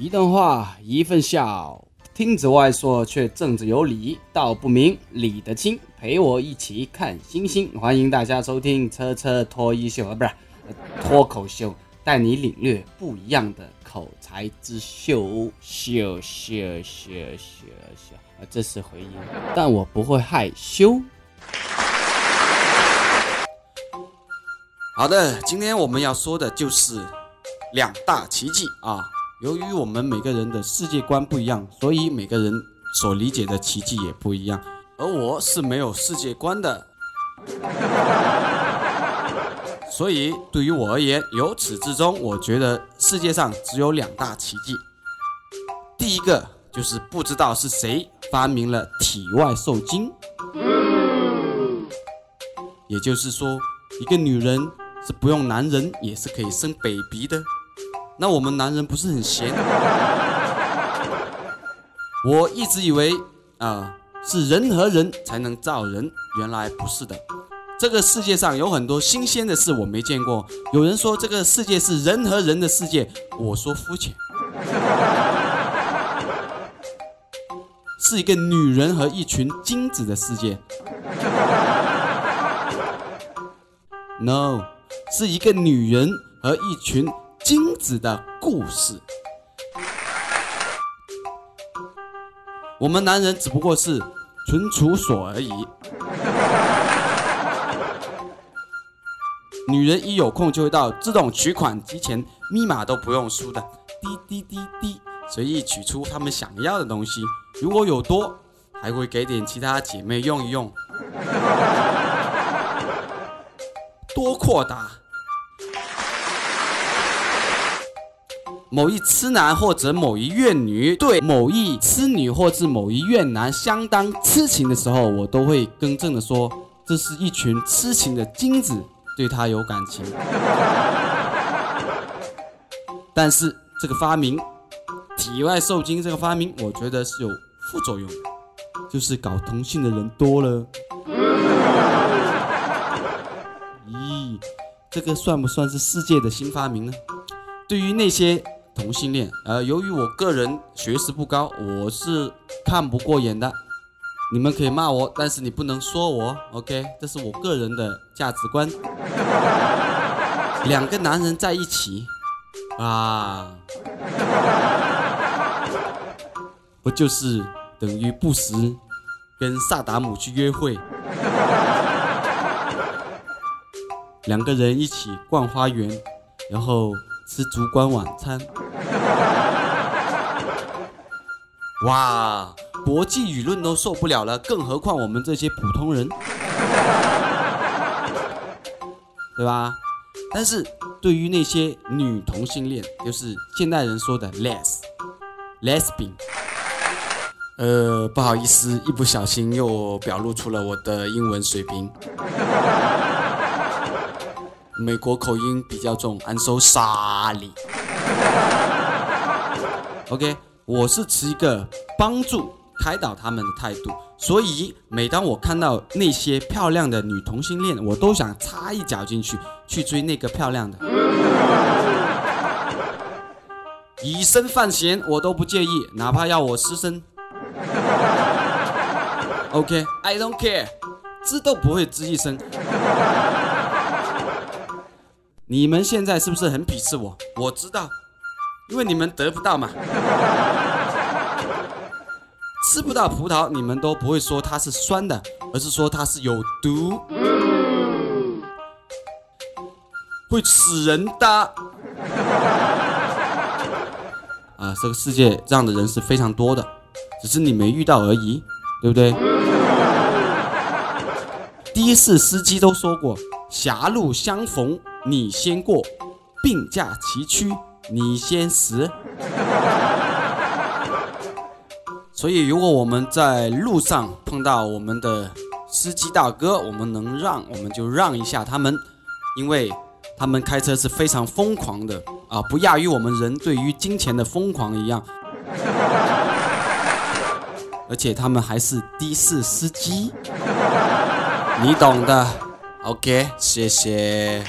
一段话，一份笑，听子外说，却正子有理，道不明，理得清。陪我一起看星星，欢迎大家收听车车脱衣秀啊，不是脱口秀，带你领略不一样的口才之秀秀秀秀秀秀啊，这是回音，但我不会害羞。好的，今天我们要说的就是两大奇迹啊。由于我们每个人的世界观不一样，所以每个人所理解的奇迹也不一样。而我是没有世界观的，所以对于我而言，由始至终，我觉得世界上只有两大奇迹。第一个就是不知道是谁发明了体外受精，也就是说，一个女人是不用男人也是可以生 baby 的。那我们男人不是很闲？我一直以为啊是人和人才能造人，原来不是的。这个世界上有很多新鲜的事我没见过。有人说这个世界是人和人的世界，我说肤浅，是一个女人和一群精子的世界。No，是一个女人和一群。精子的故事，我们男人只不过是存储所而已。女人一有空就会到自动取款机前，密码都不用输的，滴滴滴滴，随意取出他们想要的东西。如果有多，还会给点其他姐妹用一用，多扩大。某一痴男或者某一怨女对某一痴女或者某一怨男相当痴情的时候，我都会更正的说，这是一群痴情的精子对他有感情。但是这个发明，体外受精这个发明，我觉得是有副作用，就是搞同性的人多了。咦，这个算不算是世界的新发明呢？对于那些。同性恋，呃，由于我个人学识不高，我是看不过眼的。你们可以骂我，但是你不能说我，OK？这是我个人的价值观。两个男人在一起，啊，不就是等于不时跟萨达姆去约会？两个人一起逛花园，然后吃烛光晚餐。哇，国际舆论都受不了了，更何况我们这些普通人，对吧？但是对于那些女同性恋，就是现代人说的 les，lesbian，呃，不好意思，一不小心又表露出了我的英文水平，美国口音比较重，I'm so sorry。OK。我是持一个帮助开导他们的态度，所以每当我看到那些漂亮的女同性恋，我都想插一脚进去，去追那个漂亮的，以身犯险我都不介意，哪怕要我失身。OK，I don't care，知都不会吱一声。你们现在是不是很鄙视我？我知道。因为你们得不到嘛，吃不到葡萄，你们都不会说它是酸的，而是说它是有毒，会死人的。啊，这个世界这样的人是非常多的，只是你没遇到而已，对不对？的士司机都说过，狭路相逢你先过，并驾齐驱。你先死。所以，如果我们在路上碰到我们的司机大哥，我们能让，我们就让一下他们，因为他们开车是非常疯狂的啊，不亚于我们人对于金钱的疯狂一样。而且他们还是的士司机，你懂的。OK，谢谢。